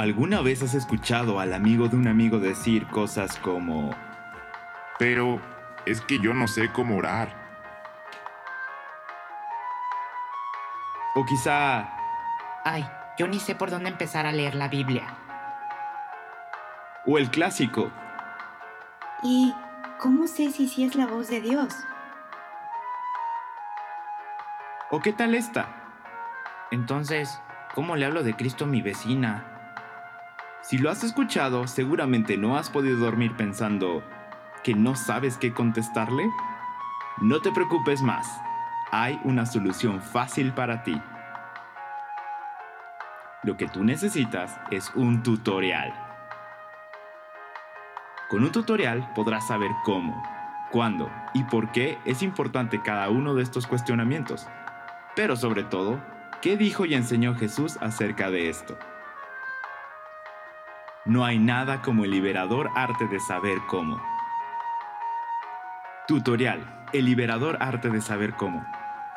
¿Alguna vez has escuchado al amigo de un amigo decir cosas como... Pero es que yo no sé cómo orar. O quizá... Ay, yo ni sé por dónde empezar a leer la Biblia. O el clásico. ¿Y cómo sé si sí es la voz de Dios? ¿O qué tal esta? Entonces, ¿cómo le hablo de Cristo a mi vecina? Si lo has escuchado, seguramente no has podido dormir pensando que no sabes qué contestarle. No te preocupes más, hay una solución fácil para ti. Lo que tú necesitas es un tutorial. Con un tutorial podrás saber cómo, cuándo y por qué es importante cada uno de estos cuestionamientos. Pero sobre todo, ¿qué dijo y enseñó Jesús acerca de esto? No hay nada como el liberador arte de saber cómo. Tutorial, el liberador arte de saber cómo.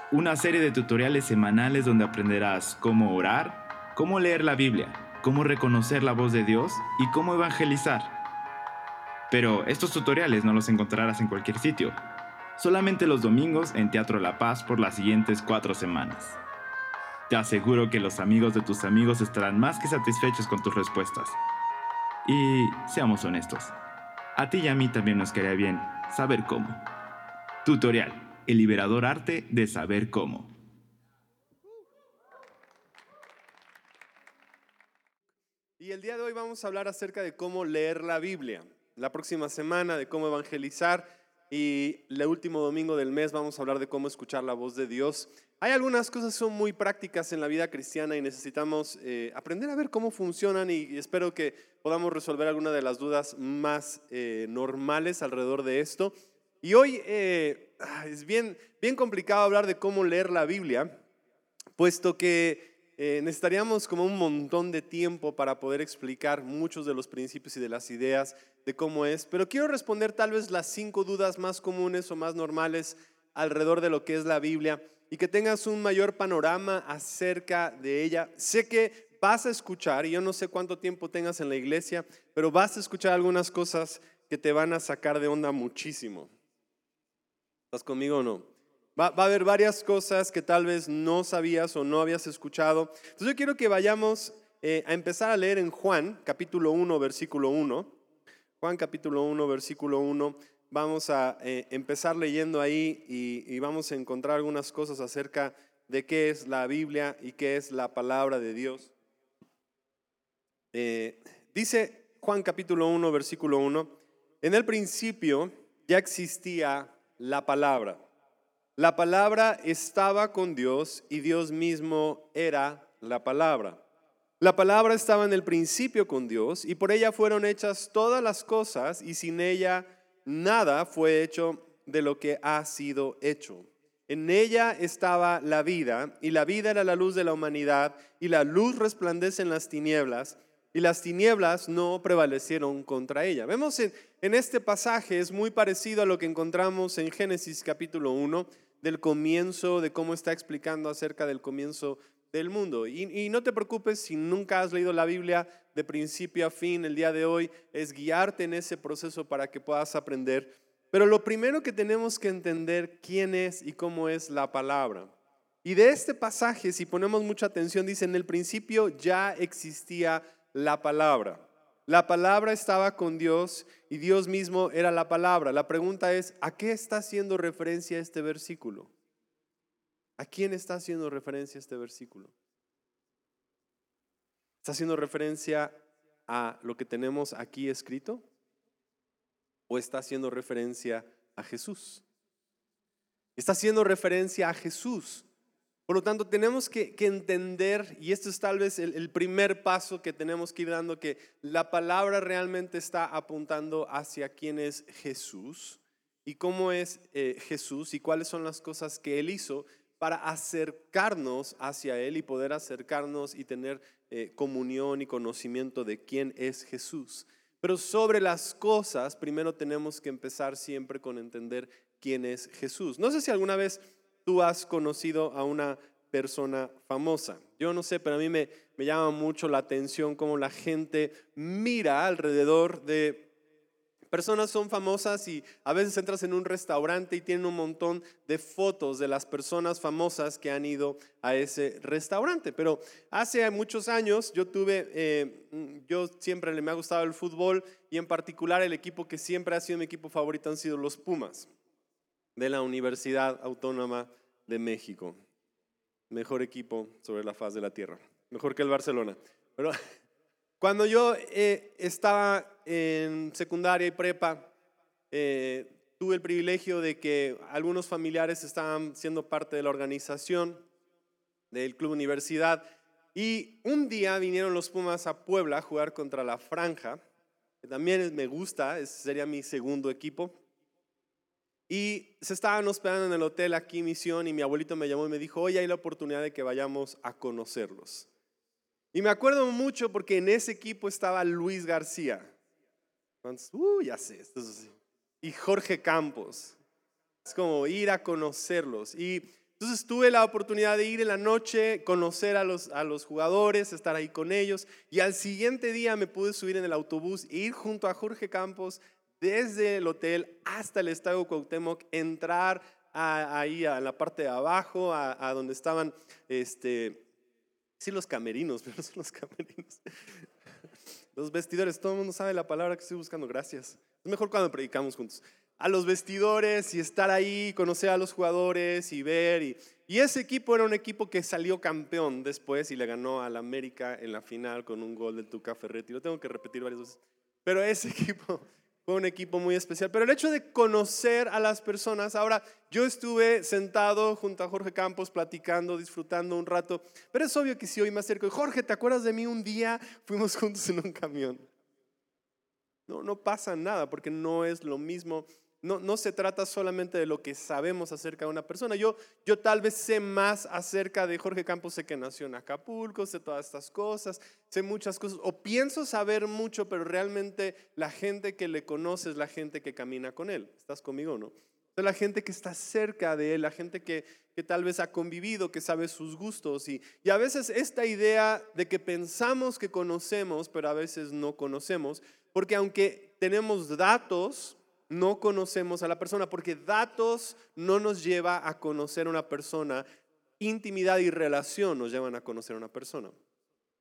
Una serie de tutoriales semanales donde aprenderás cómo orar, cómo leer la Biblia, cómo reconocer la voz de Dios y cómo evangelizar. Pero estos tutoriales no los encontrarás en cualquier sitio, solamente los domingos en Teatro La Paz por las siguientes cuatro semanas. Te aseguro que los amigos de tus amigos estarán más que satisfechos con tus respuestas. Y seamos honestos, a ti y a mí también nos quedaría bien saber cómo. Tutorial, el liberador arte de saber cómo. Y el día de hoy vamos a hablar acerca de cómo leer la Biblia. La próxima semana de cómo evangelizar y el último domingo del mes vamos a hablar de cómo escuchar la voz de Dios. Hay algunas cosas que son muy prácticas en la vida cristiana y necesitamos eh, aprender a ver cómo funcionan y espero que podamos resolver alguna de las dudas más eh, normales alrededor de esto. Y hoy eh, es bien, bien complicado hablar de cómo leer la Biblia, puesto que necesitaríamos como un montón de tiempo para poder explicar muchos de los principios y de las ideas de cómo es, pero quiero responder tal vez las cinco dudas más comunes o más normales alrededor de lo que es la Biblia y que tengas un mayor panorama acerca de ella. Sé que vas a escuchar, y yo no sé cuánto tiempo tengas en la iglesia, pero vas a escuchar algunas cosas que te van a sacar de onda muchísimo. ¿Estás conmigo o no? Va, a haber varias cosas que tal vez no sabías o no habías escuchado. Entonces yo quiero que vayamos eh, a empezar a leer en Juan, capítulo 1, versículo 1. Juan capítulo 1, versículo 1 vamos a eh, empezar leyendo ahí y, vamos a encontrar algunas cosas acerca de qué es la Biblia y qué es la palabra de Dios. Eh, dice Juan capítulo 1, versículo 1, en el principio ya existía la palabra. La palabra estaba con Dios y Dios mismo era la palabra. La palabra estaba en el principio con Dios y por ella fueron hechas todas las cosas y sin ella nada fue hecho de lo que ha sido hecho. En ella estaba la vida, y la vida era la luz de la humanidad, y la luz resplandece en las tinieblas, y las tinieblas no prevalecieron contra ella. Vemos en, este pasaje, es muy parecido a lo que encontramos en Génesis capítulo 1, del comienzo, de cómo está explicando acerca del comienzo del mundo. y, no te preocupes si nunca has leído la Biblia, de principio a fin el día de hoy es guiarte en ese proceso para que puedas aprender. Pero lo primero que tenemos que entender quién es y cómo es la palabra. Y de este pasaje, si ponemos mucha atención, dice, en el principio ya existía la palabra. La palabra estaba con Dios y Dios mismo era la palabra. La pregunta es, ¿a qué está haciendo referencia este versículo? ¿A quién está haciendo referencia este versículo? ¿Está haciendo referencia a lo que tenemos aquí escrito? ¿O está haciendo referencia a Jesús? Está haciendo referencia a Jesús. Por lo tanto, tenemos que, entender, y esto es tal vez el, primer paso que tenemos que ir dando, que la palabra realmente está apuntando hacia quién es Jesús y cómo es eh, Jesús y cuáles son las cosas que Él hizo para acercarnos hacia Él y poder acercarnos y tener eh, comunión y conocimiento de quién es Jesús. Pero sobre las cosas, primero tenemos que empezar siempre con entender quién es Jesús. No sé si alguna vez tú has conocido a una persona famosa. Yo no sé, pero a mí me, llama mucho la atención cómo la gente mira alrededor de personas son famosas y a veces entras en un restaurante y tienen un montón de fotos de las personas famosas que han ido a ese restaurante. Pero hace muchos años yo tuve, eh, yo siempre me ha gustado el fútbol y en particular el equipo que siempre ha sido mi equipo favorito han sido los Pumas de la Universidad Autónoma de México. Mejor equipo sobre la faz de la tierra. Mejor que el Barcelona. Pero cuando yo eh, estaba en secundaria y prepa, eh, tuve el privilegio de que algunos familiares estaban siendo parte de la organización del Club Universidad y un día vinieron los Pumas a Puebla a jugar contra la Franja, que también me gusta, sería mi segundo equipo. Y se estaban hospedando en el hotel aquí Misión y mi abuelito me llamó y me dijo, hoy hay la oportunidad de que vayamos a conocerlos. Y me acuerdo mucho porque en ese equipo estaba Luis García. Uh, ya sé. Y Jorge Campos. Es como ir a conocerlos. Y entonces tuve la oportunidad de ir en la noche, conocer a los, a los jugadores, estar ahí con ellos. Y al siguiente día me pude subir en el autobús e ir junto a Jorge Campos desde el hotel hasta el Estadio Cuauhtémoc, entrar ahí a la parte de abajo, a, a donde estaban este, Sí, los camerinos, pero no son los camerinos. Los vestidores, todo el mundo sabe la palabra que estoy buscando, gracias. Es mejor cuando predicamos juntos. A los vestidores y estar ahí, conocer a los jugadores y ver. Y, y ese equipo era un equipo que salió campeón después y le ganó al América en la final con un gol del Tuca Ferretti. Lo tengo que repetir varias veces. Pero ese equipo fue un equipo muy especial. Pero el hecho de conocer a las personas, ahora yo estuve sentado junto a Jorge Campos platicando, disfrutando un rato, pero es obvio que si hoy me acerco, Jorge, ¿te acuerdas de mí un día? Fuimos juntos en un camión. No, no pasa nada porque no es lo mismo no, se trata solamente de lo que sabemos acerca de una persona. Yo, yo tal vez sé más acerca de Jorge Campos, sé que nació en Acapulco, sé todas estas cosas, sé muchas cosas, o pienso saber mucho, pero realmente la gente que le conoce es la gente que camina con él. ¿Estás conmigo o no? Es la gente que está cerca de él, la gente que, que tal vez ha convivido, que sabe sus gustos. Y, y a veces esta idea de que pensamos que conocemos, pero a veces no conocemos, porque aunque tenemos datos, no conocemos a la persona, porque datos no nos lleva a conocer a una persona, intimidad y relación nos llevan a conocer a una persona.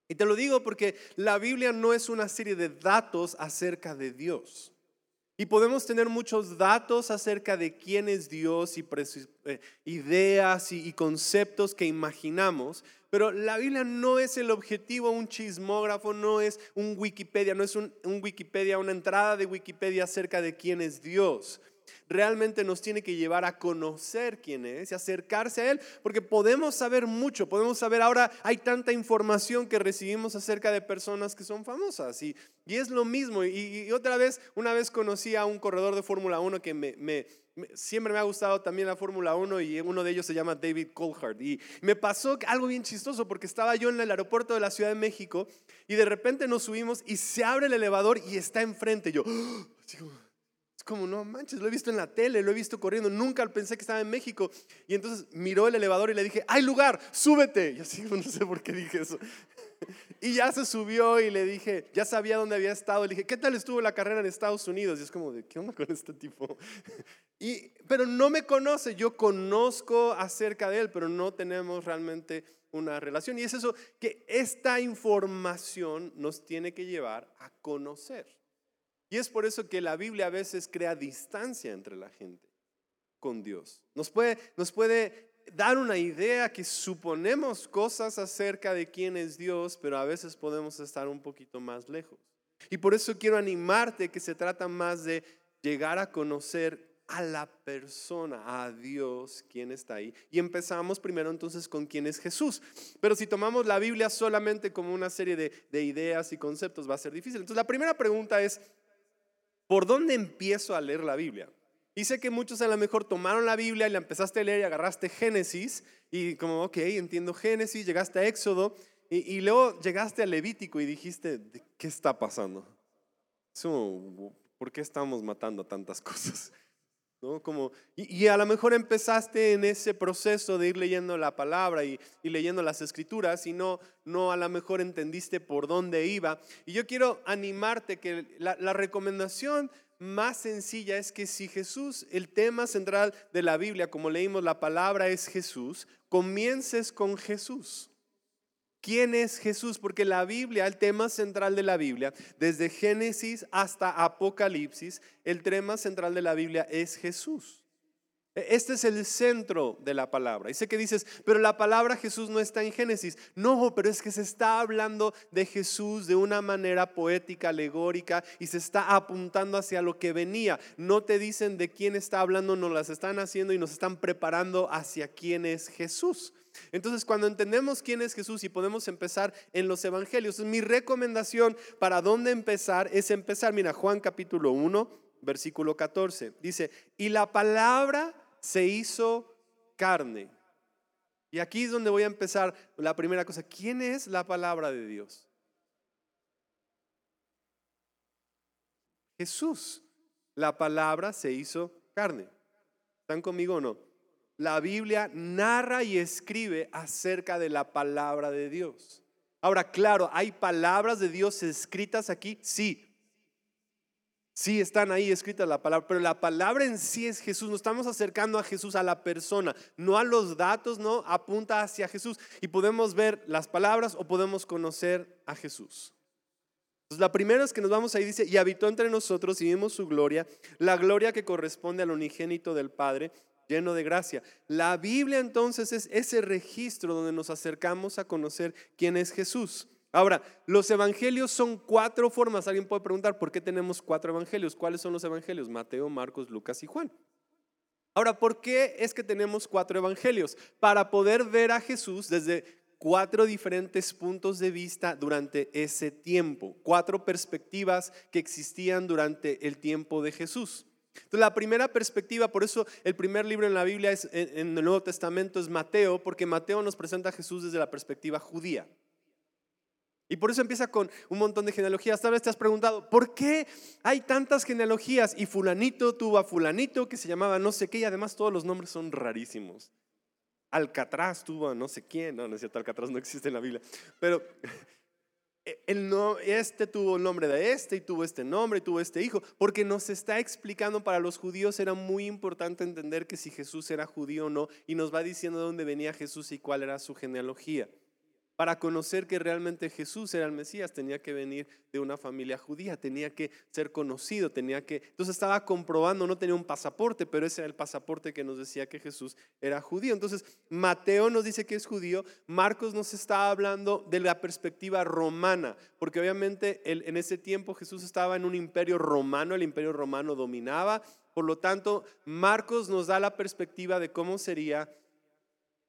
Y te lo digo porque la Biblia no es una serie de datos acerca de Dios. Y podemos tener muchos datos acerca de quién es Dios y eh, ideas y conceptos que imaginamos, pero la Biblia no es el objetivo, un chismógrafo, no es un Wikipedia, no es un, Wikipedia, una entrada de Wikipedia acerca de quién es Dios realmente nos tiene que llevar a conocer quién es y acercarse a Él, porque podemos saber mucho, podemos saber ahora, hay tanta información que recibimos acerca de personas que son famosas y, y es lo mismo. Y, otra vez, una vez conocí a un corredor de Fórmula 1 que siempre me ha gustado también la Fórmula 1 y uno de ellos se llama David Coulthard. Y me pasó algo bien chistoso porque estaba yo en el aeropuerto de la Ciudad de México y de repente nos subimos y se abre el elevador y está enfrente. Yo, es como, no manches, lo he visto en la tele, lo he visto corriendo, nunca pensé que estaba en México. Y entonces miró el elevador y le dije, hay lugar, súbete. Y así, no sé por qué dije eso. Y ya se subió y le dije, ya sabía dónde había estado. Le dije, ¿qué tal estuvo la carrera en Estados Unidos? Y es como, ¿de qué onda con este tipo? Y, pero no me conoce, yo conozco acerca de él, pero no tenemos realmente una relación. Y es eso que esta información nos tiene que llevar a conocer. Y es por eso que la Biblia a veces crea distancia entre la gente con Dios. Nos puede, nos puede dar una idea que suponemos cosas acerca de quién es Dios, pero a veces podemos estar un poquito más lejos. Y por eso quiero animarte que se trata más de llegar a conocer a la persona, a Dios, quien está ahí. Y empezamos primero entonces con quién es Jesús. Pero si tomamos la Biblia solamente como una serie de, de ideas y conceptos, va a ser difícil. Entonces la primera pregunta es, ¿por dónde empiezo a leer la Biblia? Y sé que muchos a lo mejor tomaron la Biblia y la empezaste a leer y agarraste Génesis y como, ok, entiendo Génesis, llegaste a Éxodo y, luego llegaste a Levítico y dijiste, ¿qué está pasando? ¿Por qué estamos matando tantas cosas? Como, y, y a lo mejor empezaste en ese proceso de ir leyendo la palabra y, y leyendo las escrituras y no, no a lo mejor entendiste por dónde iba. Y yo quiero animarte que la, la recomendación más sencilla es que si Jesús, el tema central de la Biblia, como leímos, la palabra es Jesús, comiences con Jesús. ¿Quién es Jesús? Porque la Biblia, el tema central de la Biblia, desde Génesis hasta Apocalipsis, el tema central de la Biblia es Jesús. E, Este es el centro de la palabra. Y sé que dices, pero la palabra Jesús no está en Génesis. No, pero es que se está hablando de Jesús de una manera poética, alegórica, y se está apuntando hacia lo que venía. No te dicen de quién está hablando, nos las están haciendo y nos están preparando hacia quién es Jesús. Entonces, cuando entendemos quién es Jesús y podemos empezar en los evangelios, mi recomendación para dónde empezar es empezar, mira, Juan capítulo 1, versículo 14, dice, y la palabra se hizo carne. Y aquí es donde voy a empezar la primera cosa, ¿quién es la palabra de Dios? Jesús, la palabra se hizo carne. ¿Están conmigo o no? La Biblia narra y escribe acerca de la palabra de Dios. Ahora, claro, ¿hay palabras de Dios escritas aquí? Sí. Sí, están ahí escritas la palabra, pero la palabra en sí es Jesús. Nos estamos acercando a Jesús, a la persona, no a los datos, no, apunta hacia Jesús. Y podemos ver las palabras o podemos conocer a Jesús. Entonces, la primera es que nos vamos ahí, dice, y habitó entre nosotros y vimos su gloria, la gloria que corresponde al unigénito del Padre, lleno de gracia. La Biblia entonces es ese registro donde nos acercamos a conocer quién es Jesús. Ahora, los evangelios son cuatro formas. Alguien puede preguntar, ¿por qué tenemos cuatro evangelios? ¿Cuáles son los evangelios? Mateo, Marcos, Lucas y Juan. Ahora, ¿por qué es que tenemos cuatro evangelios? Para poder ver a Jesús desde cuatro diferentes puntos de vista durante ese tiempo, cuatro perspectivas que existían durante el tiempo de Jesús. Entonces, la primera perspectiva, por eso el primer libro en la Biblia es, en el Nuevo Testamento es Mateo, porque Mateo nos presenta a Jesús desde la perspectiva judía. Y por eso empieza con un montón de genealogías. Tal vez te has preguntado, ¿por qué hay tantas genealogías? Y fulanito tuvo a fulanito que se llamaba no sé qué, y además todos los nombres son rarísimos. Alcatraz tuvo a no sé quién, no, no es cierto, Alcatraz no existe en la Biblia, pero el no, este tuvo el nombre de este y tuvo este nombre y tuvo este hijo, porque nos está explicando para los judíos era muy importante entender que si Jesús era judío o no, y nos va diciendo de dónde venía Jesús y cuál era su genealogía. Para conocer que realmente Jesús era el Mesías, tenía que venir de una familia judía, tenía que ser conocido, tenía que... Entonces estaba comprobando, no tenía un pasaporte, pero ese era el pasaporte que nos decía que Jesús era judío. Entonces Mateo nos dice que es judío, Marcos nos está hablando de la perspectiva romana, porque obviamente en ese tiempo Jesús estaba en un imperio romano, el imperio romano dominaba, por lo tanto Marcos nos da la perspectiva de cómo sería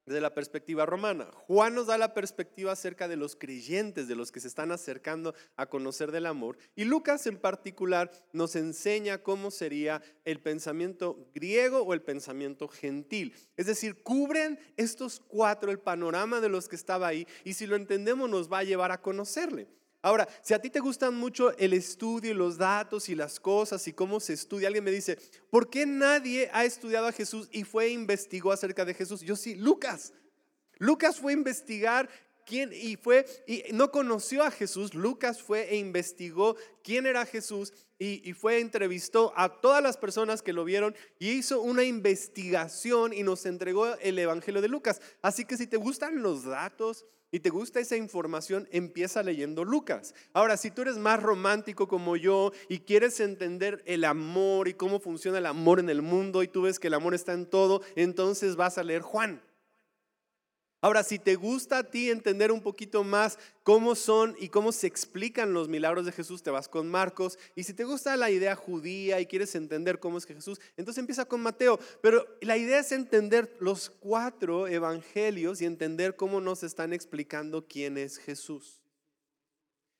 desde la perspectiva romana. Juan nos da la perspectiva acerca de los creyentes, de los que se están acercando a conocer del amor. Y Lucas en particular nos enseña cómo sería el pensamiento griego o el pensamiento gentil. Es decir, cubren estos cuatro el panorama de los que estaba ahí y si lo entendemos nos va a llevar a conocerle. Ahora, si a ti te gustan mucho el estudio y los datos y las cosas y cómo se estudia, alguien me dice, ¿por qué nadie ha estudiado a Jesús y fue e investigó acerca de Jesús? Yo sí, Lucas. Lucas fue a investigar quién y fue y no conoció a Jesús. Lucas fue e investigó quién era Jesús y, y fue entrevistó a todas las personas que lo vieron y hizo una investigación y nos entregó el Evangelio de Lucas. Así que si te gustan los datos, y te gusta esa información, empieza leyendo Lucas. Ahora, si tú eres más romántico como yo y quieres entender el amor y cómo funciona el amor en el mundo y tú ves que el amor está en todo, entonces vas a leer Juan. Ahora, si te gusta a ti entender un poquito más cómo son y cómo se explican los milagros de Jesús, te vas con Marcos. Y si te gusta la idea judía y quieres entender cómo es que Jesús, entonces empieza con Mateo. Pero la idea es entender los cuatro evangelios y entender cómo nos están explicando quién es Jesús.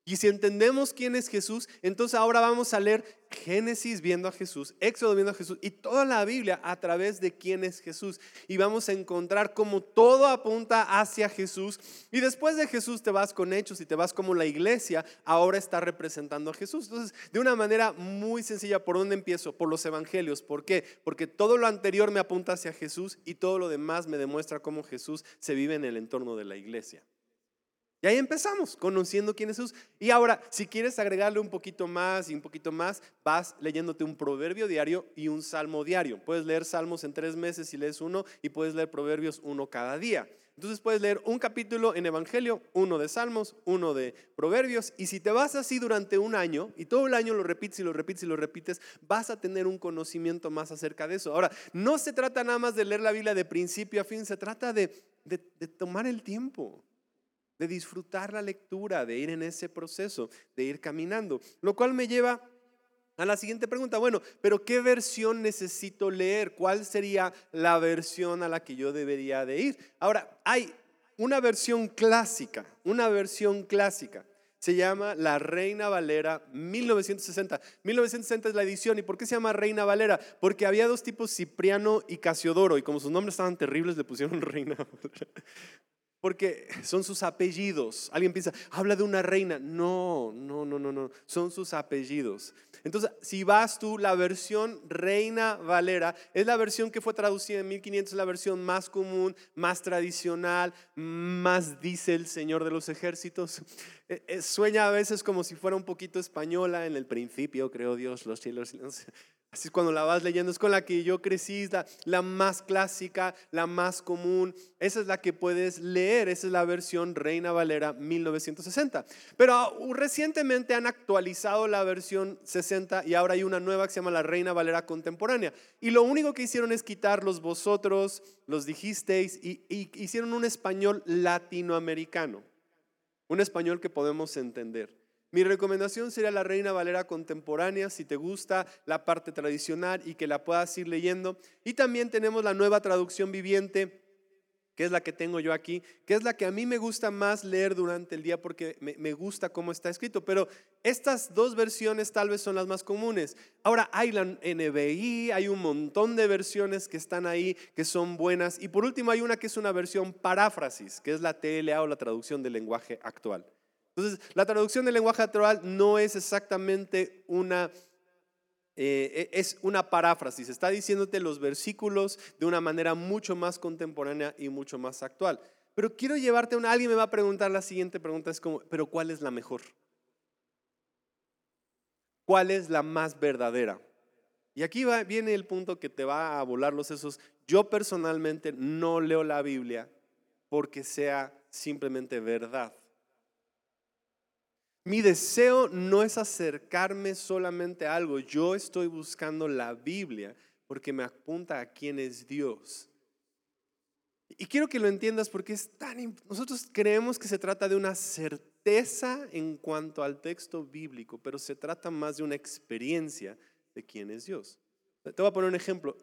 Y si entendemos quién es Jesús, entonces ahora vamos a leer Génesis viendo a Jesús, Éxodo viendo a Jesús y toda la Biblia a través de quién es Jesús. Y vamos a encontrar cómo todo apunta hacia Jesús. Y después de Jesús te vas con hechos y te vas como la iglesia ahora está representando a Jesús. Entonces, de una manera muy sencilla, ¿por dónde empiezo? Por los evangelios. ¿Por qué? Porque todo lo anterior me apunta hacia Jesús y todo lo demás me demuestra cómo Jesús se vive en el entorno de la iglesia. Y ahí empezamos, conociendo quién es Jesús. Y ahora, si quieres agregarle un poquito más y un poquito más, vas leyéndote un proverbio diario y un salmo diario. Puedes leer salmos en tres meses si lees uno y puedes leer proverbios uno cada día. Entonces puedes leer un capítulo en Evangelio, uno de Salmos, uno de Proverbios, y si te vas así durante un año y todo el año lo repites y lo repites y lo repites, vas a tener un conocimiento más acerca de eso. Ahora, no se trata nada más de leer la Biblia de principio a fin, se trata de, de tomar el tiempo de disfrutar la lectura, de ir en ese proceso, de ir caminando. Lo cual me lleva a la siguiente pregunta. Bueno, pero ¿qué versión necesito leer? ¿Cuál sería la versión a la que yo debería de ir? Ahora, hay una versión clásica, una versión clásica. Se llama La Reina Valera 1960. 1960 es la edición. ¿Y por qué se llama Reina Valera? Porque había dos tipos, Cipriano y Casiodoro. Y como sus nombres estaban terribles, le pusieron Reina Valera porque son sus apellidos. Alguien piensa, habla de una reina. No, no, no, no, no, son sus apellidos. Entonces, si vas tú, la versión Reina Valera es la versión que fue traducida en 1500, es la versión más común, más tradicional, más dice el Señor de los ejércitos. Eh, eh, sueña a veces como si fuera un poquito española en el principio, creo Dios, los cielos. Así es cuando la vas leyendo, es con la que yo crecí, la, la, más clásica, la más común. Esa es la que puedes leer, esa es la versión Reina Valera 1960. Pero uh, recientemente han actualizado la versión 60 y ahora hay una nueva que se llama la Reina Valera Contemporánea. Y lo único que hicieron es quitar los vosotros, los dijisteis y hicieron un español latinoamericano, un español que podemos entender. Mi recomendación sería la Reina Valera contemporánea, si te gusta la parte tradicional y que la puedas ir leyendo. Y también tenemos la nueva traducción viviente, que es la que tengo yo aquí, que es la que a mí me gusta más leer durante el día porque me, gusta cómo está escrito. Pero estas dos versiones tal vez son las más comunes. Ahora hay la NBI, hay un montón de versiones que están ahí, que son buenas. Y por último hay una que es una versión paráfrasis, que es la TLA o la traducción del lenguaje actual. Entonces, la traducción del lenguaje actual no es exactamente una, eh, e, es una paráfrasis. Está diciéndote los versículos de una manera mucho más contemporánea y mucho más actual. Pero quiero llevarte a una, alguien me va a preguntar la siguiente pregunta, es como, pero ¿cuál es la mejor? ¿Cuál es la más verdadera? Y aquí va, viene el punto que te va a volar los sesos. Yo personalmente no leo la Biblia porque sea simplemente verdad. Mi deseo no es acercarme solamente a algo, yo estoy buscando la Biblia porque me apunta a quién es Dios. Y quiero que lo entiendas porque es tan nosotros creemos que se trata de una certeza en cuanto al texto bíblico, pero se trata más de una experiencia de quién es Dios. Te voy a poner un ejemplo.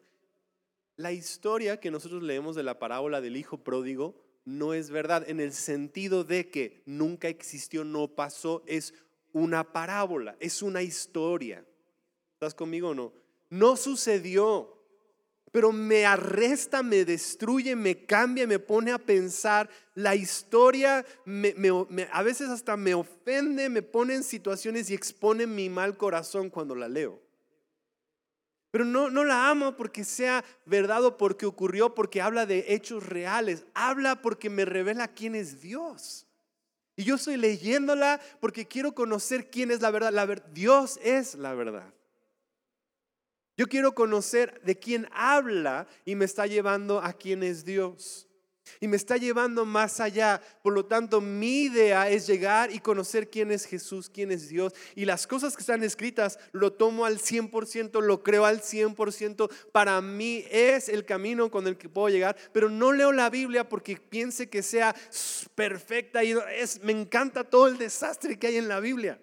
La historia que nosotros leemos de la parábola del hijo pródigo no es verdad en el sentido de que nunca existió, no pasó, es una parábola, es una historia. ¿Estás conmigo o no? No sucedió, pero me arresta, me destruye, me cambia, me pone a pensar. La historia a veces hasta me ofende, me pone en situaciones y expone mi mal corazón cuando la leo. Pero no, no la amo porque sea verdad o porque ocurrió, porque habla de hechos reales. Habla porque me revela quién es Dios. Y yo estoy leyéndola porque quiero conocer quién es la verdad. Dios es la verdad. Yo quiero conocer de quién habla y me está llevando a quién es Dios y me está llevando más allá. Por lo tanto, mi idea es llegar y conocer quién es Jesús, quién es Dios. Y las cosas que están escritas lo tomo al 100%, lo creo al 100%. Para mí es el camino con el que puedo llegar. Pero no leo la Biblia porque piense que sea perfecta y es, me encanta todo el desastre que hay en la Biblia.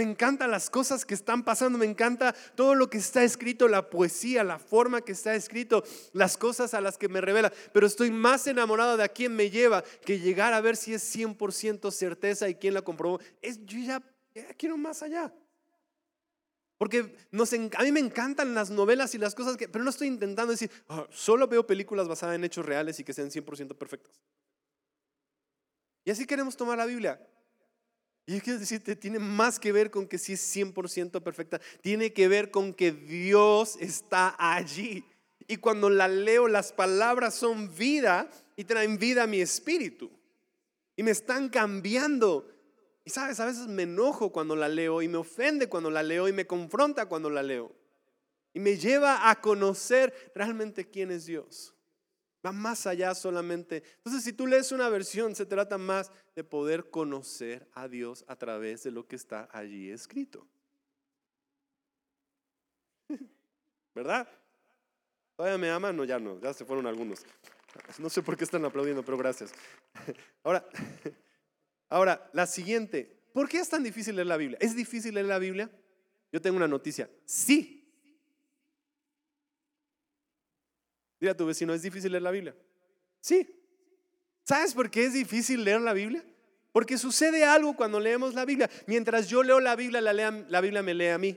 Me encantan las cosas que están pasando, me encanta todo lo que está escrito, la poesía, la forma que está escrito, las cosas a las que me revela. Pero estoy más enamorado de a quién me lleva que llegar a ver si es 100% certeza y quién la comprobó. Es, yo ya, quiero más allá. Porque a mí me encantan las novelas y las cosas que, pero no estoy intentando decir, "Ah, solo veo películas basadas en hechos reales y que sean 100% perfectas. Y así queremos tomar la Biblia. Y yo quiero decirte, tiene más que ver con que sí es 100% perfecta. Tiene que ver con que Dios está allí. Y cuando la leo, las palabras son vida y traen vida a mi espíritu. Y me están cambiando. Y sabes, a veces me enojo cuando la leo y me ofende cuando la leo y me confronta cuando la leo. Y me lleva a conocer realmente quién es Dios. Va más allá solamente. Entonces, si tú lees una versión, se trata más de poder conocer a Dios a través de lo que está allí escrito. ¿Verdad? ¿Todavía me aman? No, ya no, ya se fueron algunos. No sé por qué están aplaudiendo, pero gracias. Ahora, ahora, la siguiente. ¿Por qué es tan difícil leer la Biblia? ¿Es difícil leer la Biblia? Yo tengo una noticia. Sí. Dile a tu vecino, ¿es difícil leer la Biblia? Sí. ¿Sabes por qué es difícil leer la Biblia? Porque sucede algo cuando leemos la Biblia. Mientras yo leo la Biblia, la, Biblia me lee a mí.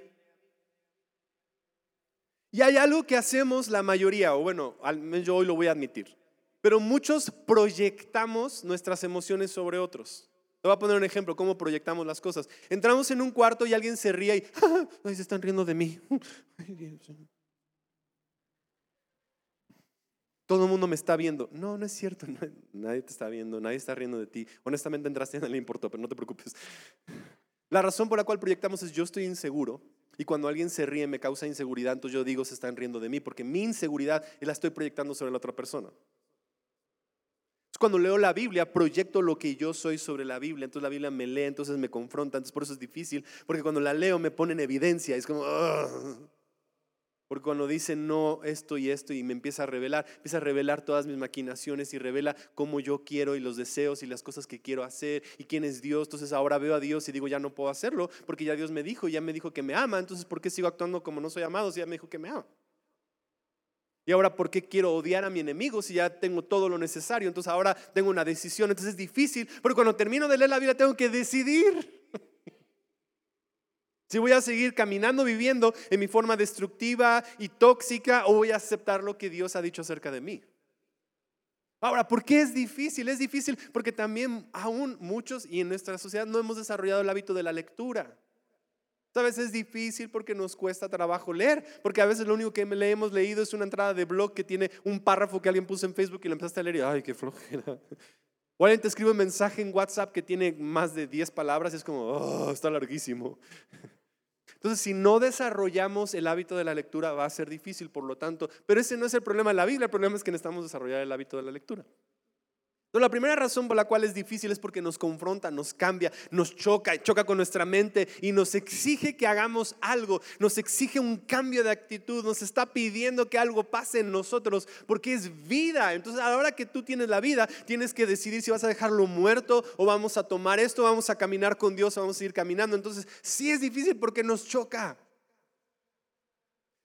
Y hay algo que hacemos la mayoría, o bueno, al menos yo hoy lo voy a admitir, pero muchos proyectamos nuestras emociones sobre otros. Te voy a poner un ejemplo, cómo proyectamos las cosas. Entramos en un cuarto y alguien se ríe y, ay, se están riendo de mí. Ay, Dios. Todo el mundo me está viendo. No, no es cierto. nadie te está viendo, nadie está riendo de ti. Honestamente entraste no le importó, pero no te preocupes. La razón por la cual proyectamos es yo estoy inseguro y cuando alguien se ríe me causa inseguridad, entonces yo digo se están riendo de mí porque mi inseguridad la estoy proyectando sobre la otra persona. Cuando leo la Biblia, proyecto lo que yo soy sobre la Biblia. Entonces la Biblia me lee, entonces me confronta. Entonces por eso es difícil, porque cuando la leo me pone en evidencia. Es como. Porque cuando dice no, esto y esto, y me empieza a revelar, empieza a revelar todas mis maquinaciones y revela cómo yo quiero y los deseos y las cosas que quiero hacer y quién es Dios. Entonces ahora veo a Dios y digo, ya no puedo hacerlo, porque ya Dios me dijo, ya me dijo que me ama. Entonces, ¿por qué sigo actuando como no soy amado si ya me dijo que me ama? Y ahora, ¿por qué quiero odiar a mi enemigo si ya tengo todo lo necesario? Entonces ahora tengo una decisión. Entonces es difícil, porque cuando termino de leer la Biblia tengo que decidir. Si voy a seguir caminando, viviendo en mi forma destructiva y tóxica o voy a aceptar lo que Dios ha dicho acerca de mí. Ahora, ¿por qué es difícil? Es difícil porque también aún muchos y en nuestra sociedad no hemos desarrollado el hábito de la lectura. A veces es difícil porque nos cuesta trabajo leer, porque a veces lo único que le hemos leído es una entrada de blog que tiene un párrafo que alguien puso en Facebook y lo empezaste a leer y ay, qué flojera. O alguien te escribe un mensaje en WhatsApp que tiene más de 10 palabras y es como, oh, está larguísimo. Entonces, si no desarrollamos el hábito de la lectura, va a ser difícil, por lo tanto. Pero ese no es el problema de la Biblia, el problema es que necesitamos desarrollar el hábito de la lectura. Entonces, la primera razón por la cual es difícil es porque nos confronta, nos cambia, nos choca, choca con nuestra mente y nos exige que hagamos algo, nos exige un cambio de actitud, nos está pidiendo que algo pase en nosotros porque es vida. Entonces, a la hora que tú tienes la vida, tienes que decidir si vas a dejarlo muerto o vamos a tomar esto, vamos a caminar con Dios, vamos a ir caminando. Entonces, sí es difícil porque nos choca.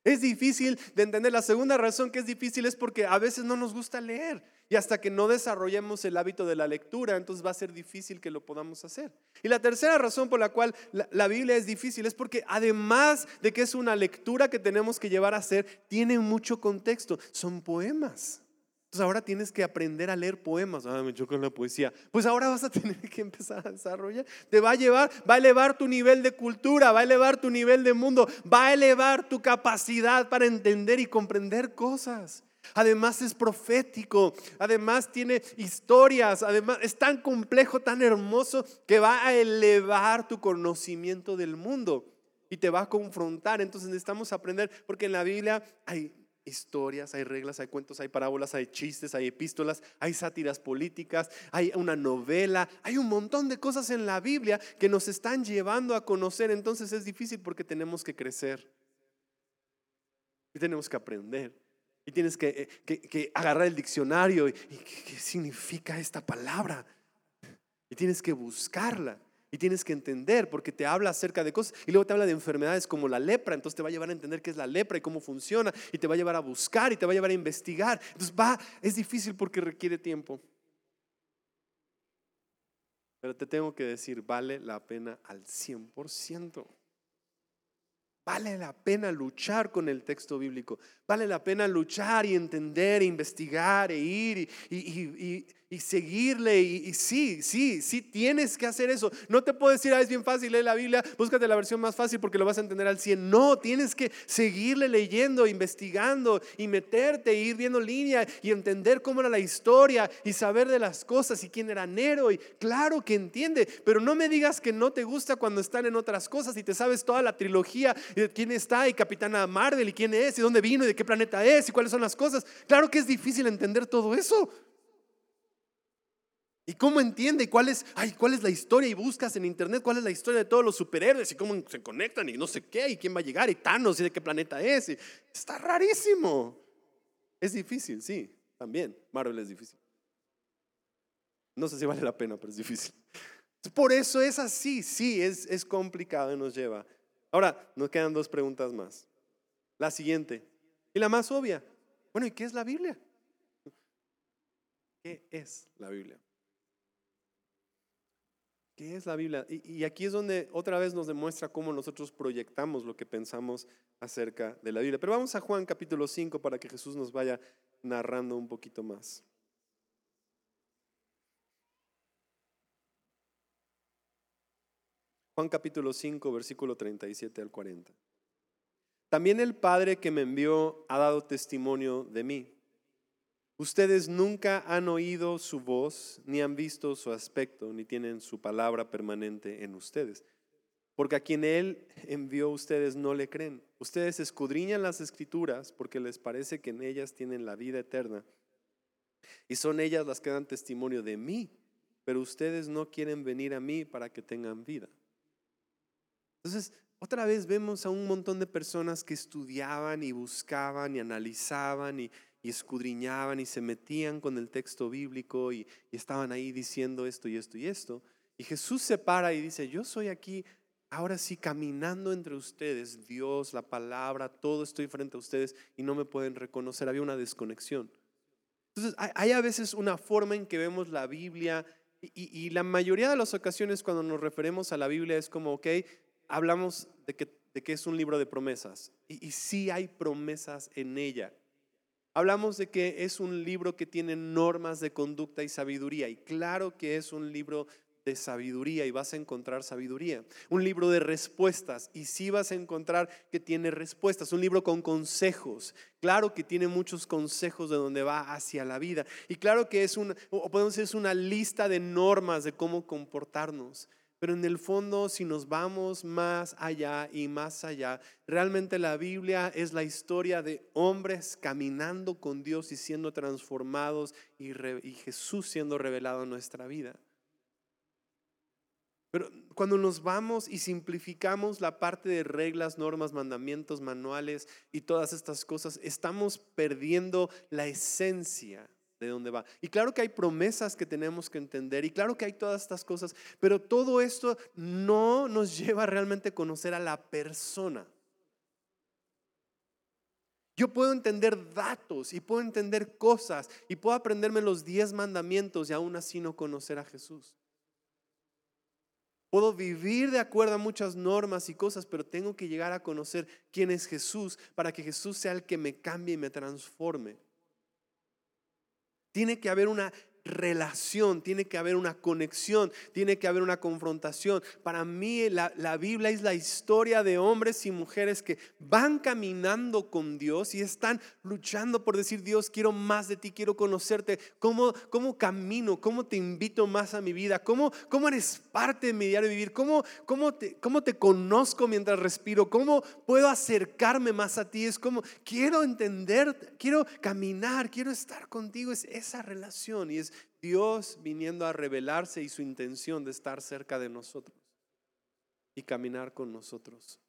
Es difícil de entender. La segunda razón que es difícil es porque a veces no nos gusta leer. Y hasta que no desarrollemos el hábito de la lectura, entonces va a ser difícil que lo podamos hacer. Y la tercera razón por la cual la, Biblia es difícil es porque además de que es una lectura que tenemos que llevar a hacer, tiene mucho contexto. Son poemas. Entonces ahora tienes que aprender a leer poemas. Ah, me choca la poesía. Pues ahora vas a tener que empezar a desarrollar. Te va a llevar, va a elevar tu nivel de cultura, va a elevar tu nivel de mundo, va a elevar tu capacidad para entender y comprender cosas. Además es profético, además tiene historias, además es tan complejo, tan hermoso que va a elevar tu conocimiento del mundo y te va a confrontar. Entonces necesitamos aprender porque en la Biblia hay historias, hay reglas, hay cuentos, hay parábolas, hay chistes, hay epístolas, hay sátiras políticas, hay una novela, hay un montón de cosas en la Biblia que nos están llevando a conocer. Entonces es difícil porque tenemos que crecer y tenemos que aprender. Y tienes que, eh, que- agarrar el diccionario y, qué significa esta palabra. Y tienes que buscarla. Y tienes que entender porque te habla acerca de cosas y luego te habla de enfermedades como la lepra, entonces te va a llevar a entender qué es la lepra y cómo funciona y te va a llevar a buscar y te va a llevar a investigar. Entonces va, es difícil porque requiere tiempo. Pero te tengo que decir, vale la pena al 100%. Vale la pena luchar con el texto bíblico. Vale la pena luchar y entender, e investigar, e ir y, seguirle. Y, sí, sí, sí tienes que hacer eso. No te puedo decir, ah, es bien fácil, lee la Biblia, búscate la versión más fácil porque lo vas a entender al 100. No, tienes que seguirle leyendo, investigando y meterte, ir viendo línea y entender cómo era la historia y saber de las cosas y quién era Nero. Y claro que entiende, pero no me digas que no te gusta cuando están en otras cosas y te sabes toda la trilogía de quién está y Capitana Marvel y quién es y dónde vino y de qué planeta es y cuáles son las cosas. Claro que es difícil entender todo eso. ¿Y cómo entiende? ¿Y cuál es, ay, cuál es la historia? Y buscas en internet cuál es la historia de todos los superhéroes y cómo se conectan y no sé qué, y quién va a llegar, y Thanos y de qué planeta es. está rarísimo. Es difícil, sí, también. Marvel es difícil. No sé si vale la pena, pero es difícil. Por eso es así, sí, es, es complicado y nos lleva. Ahora, nos quedan dos preguntas más. La siguiente, y la más obvia. Bueno, ¿y qué es la Biblia? ¿Qué es la Biblia? ¿Qué es la Biblia? Y, aquí es donde otra vez nos demuestra cómo nosotros proyectamos lo que pensamos acerca de la Biblia. Pero vamos a Juan capítulo 5 para que Jesús nos vaya narrando un poquito más. Juan capítulo 5, versículo 37 al 40. También el Padre que me envió ha dado testimonio de mí. Ustedes nunca han oído su voz, ni han visto su aspecto, ni tienen su palabra permanente en ustedes. Porque a quien Él envió ustedes no le creen. Ustedes escudriñan las escrituras porque les parece que en ellas tienen la vida eterna. Y son ellas las que dan testimonio de mí. Pero ustedes no quieren venir a mí para que tengan vida. Entonces, otra vez vemos a un montón de personas que estudiaban y buscaban y analizaban y, escudriñaban y se metían con el texto bíblico y, estaban ahí diciendo esto y esto y esto. Y Jesús se para y dice, yo soy aquí ahora sí caminando entre ustedes, Dios, la palabra, todo estoy frente a ustedes y no me pueden reconocer. Había una desconexión. Entonces, hay, a veces una forma en que vemos la Biblia y, la mayoría de las ocasiones cuando nos referimos a la Biblia es como, ok, hablamos de que, de que es un libro de promesas. Y, y sí hay promesas en ella. Hablamos de que es un libro que tiene normas de conducta y sabiduría. Y claro que es un libro de sabiduría y vas a encontrar sabiduría. Un libro de respuestas y sí vas a encontrar que tiene respuestas. Un libro con consejos. Claro que tiene muchos consejos de donde va hacia la vida. Y claro que es una, o podemos decir, es una lista de normas de cómo comportarnos. Pero en el fondo, si nos vamos más allá y más allá, realmente la Biblia es la historia de hombres caminando con Dios y siendo transformados y, Jesús siendo revelado en nuestra vida. Pero cuando nos vamos y simplificamos la parte de reglas, normas, mandamientos, manuales y todas estas cosas, estamos perdiendo la esencia de dónde va. Y claro que hay promesas que tenemos que entender y claro que hay todas estas cosas, pero todo esto no nos lleva realmente a conocer a la persona. Yo puedo entender datos y puedo entender cosas y puedo aprenderme los diez mandamientos y aún así no conocer a Jesús. Puedo vivir de acuerdo a muchas normas y cosas, pero tengo que llegar a conocer quién es Jesús para que Jesús sea el que me cambie y me transforme. Tiene que haber una relación, tiene que haber una conexión, tiene que haber una confrontación. Para mí la, Biblia es la historia de hombres y mujeres que van caminando con Dios y están luchando por decir, Dios, quiero más de ti, quiero conocerte. ¿Cómo, cómo camino? ¿Cómo te invito más a mi vida? ¿Cómo, cómo eres parte de mi diario vivir? ¿Cómo, cómo, te, ¿Cómo te conozco mientras respiro? ¿Cómo puedo acercarme más a ti? Es como, quiero entender, quiero caminar, quiero estar contigo. Es esa relación y es Dios viniendo a revelarse y su intención de estar cerca de nosotros y caminar con nosotros.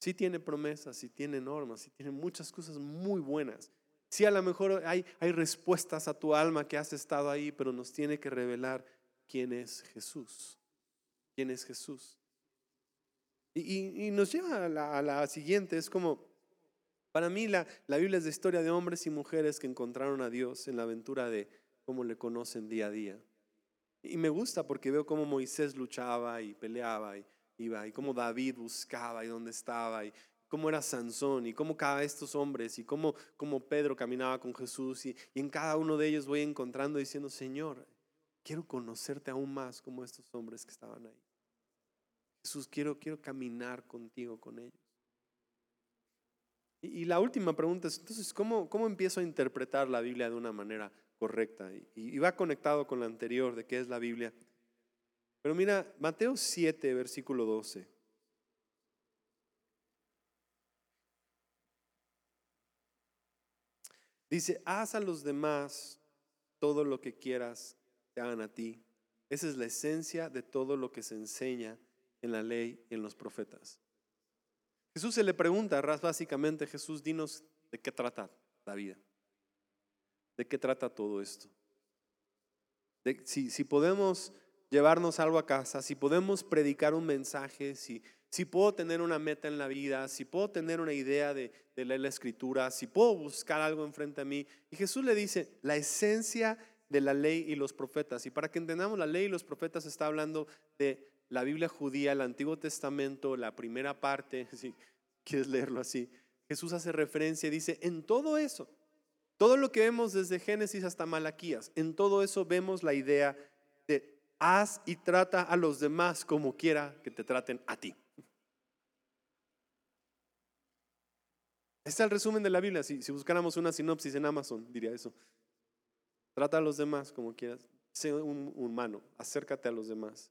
Sí tiene promesas, sí tiene normas, sí tiene muchas cosas muy buenas. Sí a lo mejor hay, hay respuestas a tu alma que has estado ahí, pero nos tiene que revelar quién es Jesús. ¿Quién es Jesús? Y, y- nos lleva a a la siguiente, es como, para mí la, la Biblia es de historia de hombres y mujeres que encontraron a Dios en la aventura de cómo le conocen día a día. Y me gusta porque veo cómo Moisés luchaba y peleaba y iba, y cómo David buscaba y dónde estaba, y cómo era Sansón, y cómo cada estos hombres, y cómo, cómo Pedro caminaba con Jesús, y, y en cada uno de ellos voy encontrando diciendo, Señor, quiero conocerte aún más como estos hombres que estaban ahí. Jesús, quiero, quiero caminar contigo, con ellos. Y, la última pregunta es, entonces, ¿cómo, ¿cómo empiezo a interpretar la Biblia de una manera correcta? Y, va conectado con la anterior de qué es la Biblia. Pero mira, Mateo 7, versículo 12. Dice, haz a los demás todo lo que quieras que hagan a ti. Esa es la esencia de todo lo que se enseña en la ley y en los profetas. Jesús se le pregunta, básicamente, Jesús, dinos de qué trata la vida. ¿De qué trata todo esto? Si, si podemos llevarnos algo a casa, si podemos predicar un mensaje, si, si puedo tener una meta en la vida, si puedo tener una idea de, de leer la escritura, si puedo buscar algo enfrente a mí. Y Jesús le dice, la esencia de la ley y los profetas. Y para que entendamos, la ley y los profetas está hablando de la Biblia judía, el Antiguo Testamento, la primera parte, si quieres leerlo así. Jesús hace referencia y dice, en todo eso, todo lo que vemos desde Génesis hasta Malaquías, en todo eso vemos la idea de haz y trata a los demás como quiera que te traten a ti. Este es el resumen de la Biblia. Si, si buscáramos una sinopsis en Amazon, diría eso. Trata a los demás como quieras. Sé un humano, acércate a los demás.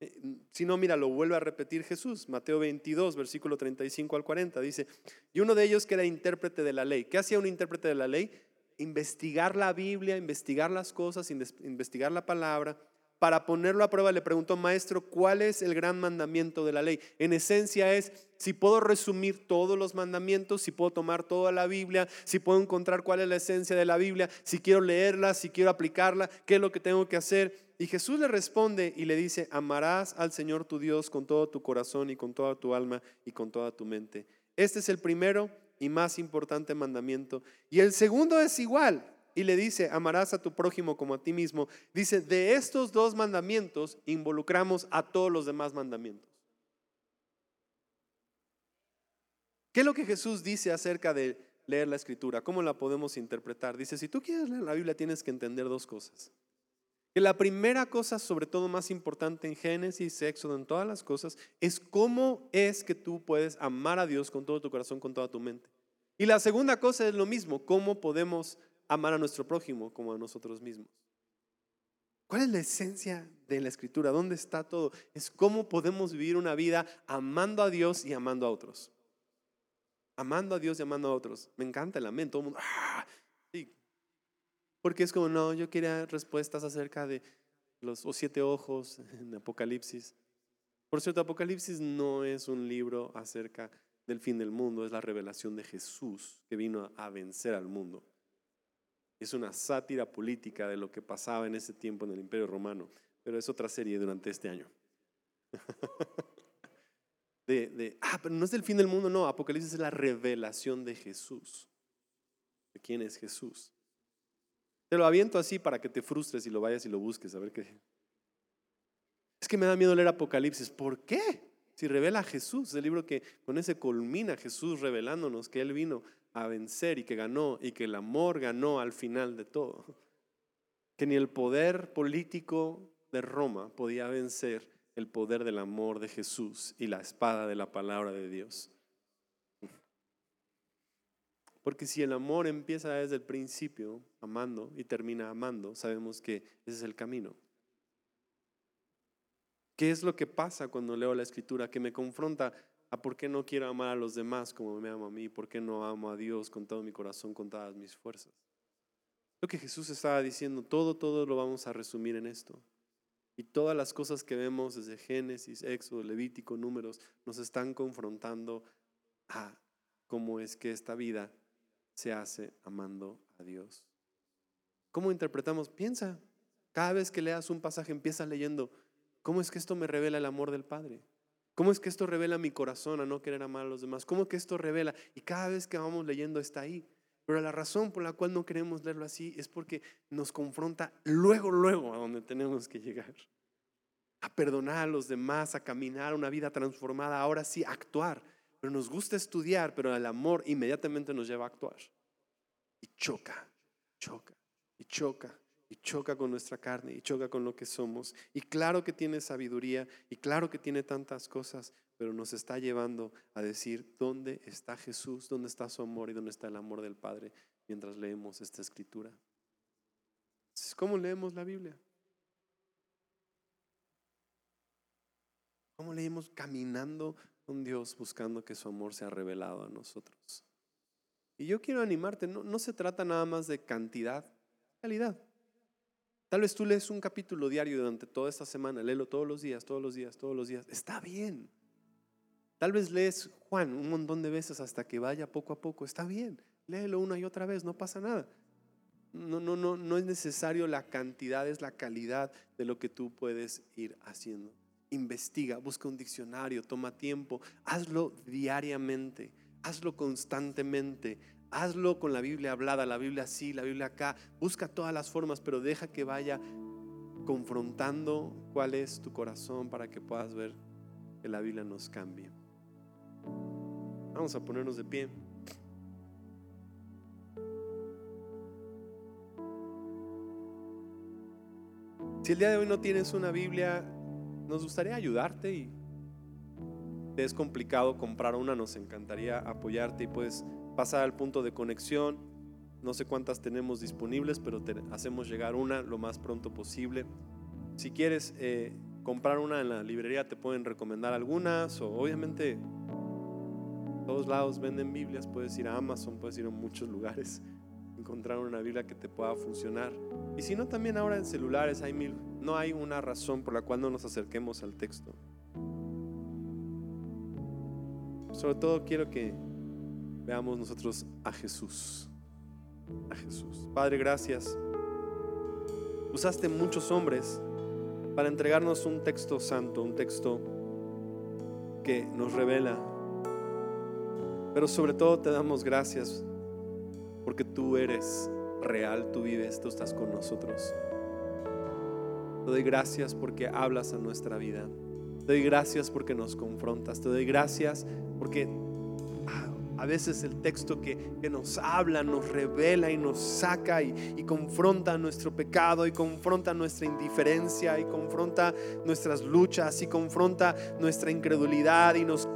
Eh, Si no, mira, lo vuelve a repetir Jesús, Mateo 22, versículo 35 al 40, dice, y uno de ellos que era intérprete de la ley. ¿Qué hacía un intérprete de la ley? Investigar la Biblia, investigar las cosas, inves- investigar la palabra. Para ponerlo a prueba le preguntó, maestro, ¿cuál es el gran mandamiento de la ley? En esencia es, si puedo resumir todos los mandamientos, si puedo tomar toda la Biblia, si puedo encontrar cuál es la esencia de la Biblia, si quiero leerla, si quiero aplicarla, qué es lo que tengo que hacer. Y Jesús le responde y le dice, amarás al Señor tu Dios con todo tu corazón y con toda tu alma y con toda tu mente. Este es el primero y más importante mandamiento. Y el segundo es igual. Y le dice, amarás a tu prójimo como a ti mismo. Dice, de estos dos mandamientos involucramos a todos los demás mandamientos. ¿Qué es lo que Jesús dice acerca de leer la escritura? ¿Cómo la podemos interpretar? Dice, si tú quieres leer la Biblia tienes que entender dos cosas. Que la primera cosa, sobre todo más importante en Génesis, Éxodo, en todas las cosas, es cómo es que tú puedes amar a Dios con todo tu corazón, con toda tu mente. Y la segunda cosa es lo mismo, cómo podemos amar a nuestro prójimo como a nosotros mismos. ¿Cuál es la esencia de la escritura? ¿Dónde está todo? Es cómo podemos vivir una vida amando a Dios y amando a otros. Amando a Dios y amando a otros. Me encanta el amén. Todo el mundo, ¡ah! Sí. Porque es como, no, yo quería respuestas acerca de los siete ojos en Apocalipsis. Por cierto, Apocalipsis no es un libro acerca del fin del mundo, es la revelación de Jesús que vino a vencer al mundo. Es una sátira política de lo que pasaba en ese tiempo en el Imperio Romano, pero es otra serie durante este año. De, de, ah, pero no es del fin del mundo, no, Apocalipsis es la revelación de Jesús. ¿De quién es Jesús? Te lo aviento así para que te frustres y lo vayas y lo busques, a ver qué. Es que me da miedo leer Apocalipsis. ¿Por qué? Si revela a Jesús, el libro que con ese culmina Jesús revelándonos que Él vino a vencer y que ganó y que el amor ganó al final de todo. Que ni el poder político de Roma podía vencer el poder del amor de Jesús y la espada de la palabra de Dios. Porque si el amor empieza desde el principio amando y termina amando, sabemos que ese es el camino. ¿Qué es lo que pasa cuando leo la escritura que me confronta a por qué no quiero amar a los demás como me amo a mí? ¿Por qué no amo a Dios con todo mi corazón, con todas mis fuerzas? Lo que Jesús estaba diciendo, todo, todo lo vamos a resumir en esto. Y todas las cosas que vemos desde Génesis, Éxodo, Levítico, Números, nos están confrontando a cómo es que esta vida se hace amando a Dios. ¿Cómo interpretamos? Piensa, Cada vez que leas un pasaje, empieza leyendo, ¿cómo es que esto me revela el amor del Padre? ¿Cómo es que esto revela mi corazón a no querer amar a los demás? ¿Cómo que esto revela? Y cada vez que vamos leyendo está ahí. Pero la razón por la cual no queremos leerlo así es porque nos confronta luego, luego a donde tenemos que llegar. A perdonar a los demás, a caminar una vida transformada, ahora sí, actuar. Pero nos gusta estudiar, pero el amor inmediatamente nos lleva a actuar. Y choca, choca, y choca, y choca con nuestra carne y choca con lo que somos. Y claro que tiene sabiduría y claro que tiene tantas cosas, pero nos está llevando a decir dónde está Jesús, dónde está su amor y dónde está el amor del Padre mientras leemos esta escritura. ¿Cómo leemos la Biblia? ¿Cómo leemos caminando con Dios buscando que su amor sea revelado a nosotros? Y yo quiero animarte, no, no se trata nada más de cantidad, calidad. Tal vez tú lees un capítulo diario durante toda esta semana, léelo todos los días, todos los días, todos los días. Está bien. Tal vez lees Juan un montón de veces hasta que vaya poco a poco. Está bien. Léelo una y otra vez, no pasa nada. No, no, no, no es necesario la cantidad, es la calidad de lo que tú puedes ir haciendo. Investiga, busca un diccionario, toma tiempo, hazlo diariamente, hazlo constantemente, Hazlo con la Biblia hablada, la Biblia así, la Biblia acá. Busca todas las formas, pero deja que vaya confrontando cuál es tu corazón para que puedas ver que la Biblia nos cambie. Vamos a ponernos de pie. Si el día de hoy no tienes una Biblia, nos gustaría ayudarte y te es complicado comprar una, nos encantaría apoyarte y puedes pasar al punto de conexión. No sé cuántas tenemos disponibles, pero te hacemos llegar una lo más pronto posible. Si quieres eh, comprar una en la librería, te pueden recomendar algunas o obviamente todos lados venden Biblias, puedes ir a Amazon, puedes ir a muchos lugares, encontrar una Biblia que te pueda funcionar. Y si no, también ahora en celulares hay mil, no hay una razón por la cual no nos acerquemos al texto. Sobre todo quiero que veamos nosotros a Jesús. A Jesús. Padre, gracias. Usaste muchos hombres para entregarnos un texto santo, un texto que nos revela. Pero sobre todo te damos gracias porque tú eres real, tú vives, tú estás con nosotros. Te doy gracias porque hablas a nuestra vida. Te doy gracias porque nos confrontas. Te doy gracias porque a veces el texto que, nos habla, nos revela y nos saca y, y, confronta nuestro pecado y confronta nuestra indiferencia y confronta nuestras luchas y confronta nuestra incredulidad y nos...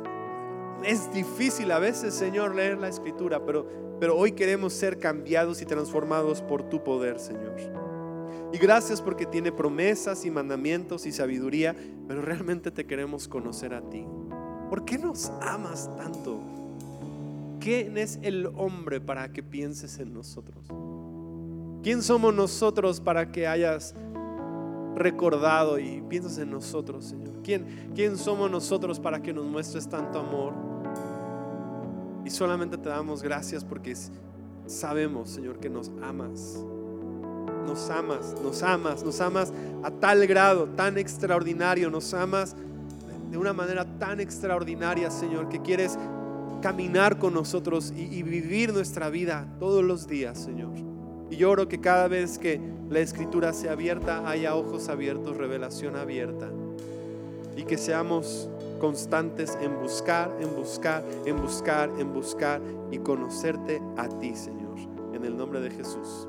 Es difícil a veces, Señor, leer la escritura, pero, pero hoy queremos ser cambiados y transformados por tu poder, Señor. Y gracias porque tiene promesas y mandamientos y sabiduría, pero realmente te queremos conocer a ti. ¿Por qué nos amas tanto? ¿Quién es el hombre para que pienses en nosotros? ¿Quién somos nosotros para que hayas recordado y pienses en nosotros, Señor? ¿Quién, ¿Quién somos nosotros para que nos muestres tanto amor? Y solamente te damos gracias porque sabemos, Señor, que nos amas. Nos amas, nos amas, nos amas a tal grado, tan extraordinario, nos amas de una manera tan extraordinaria, Señor, que quieres caminar con nosotros y, vivir nuestra vida todos los días, Señor. Y yo oro que cada vez que la escritura sea abierta, haya ojos abiertos, revelación abierta. Y que seamos constantes en buscar, en buscar, en buscar, en buscar y conocerte a ti, Señor. En el nombre de Jesús.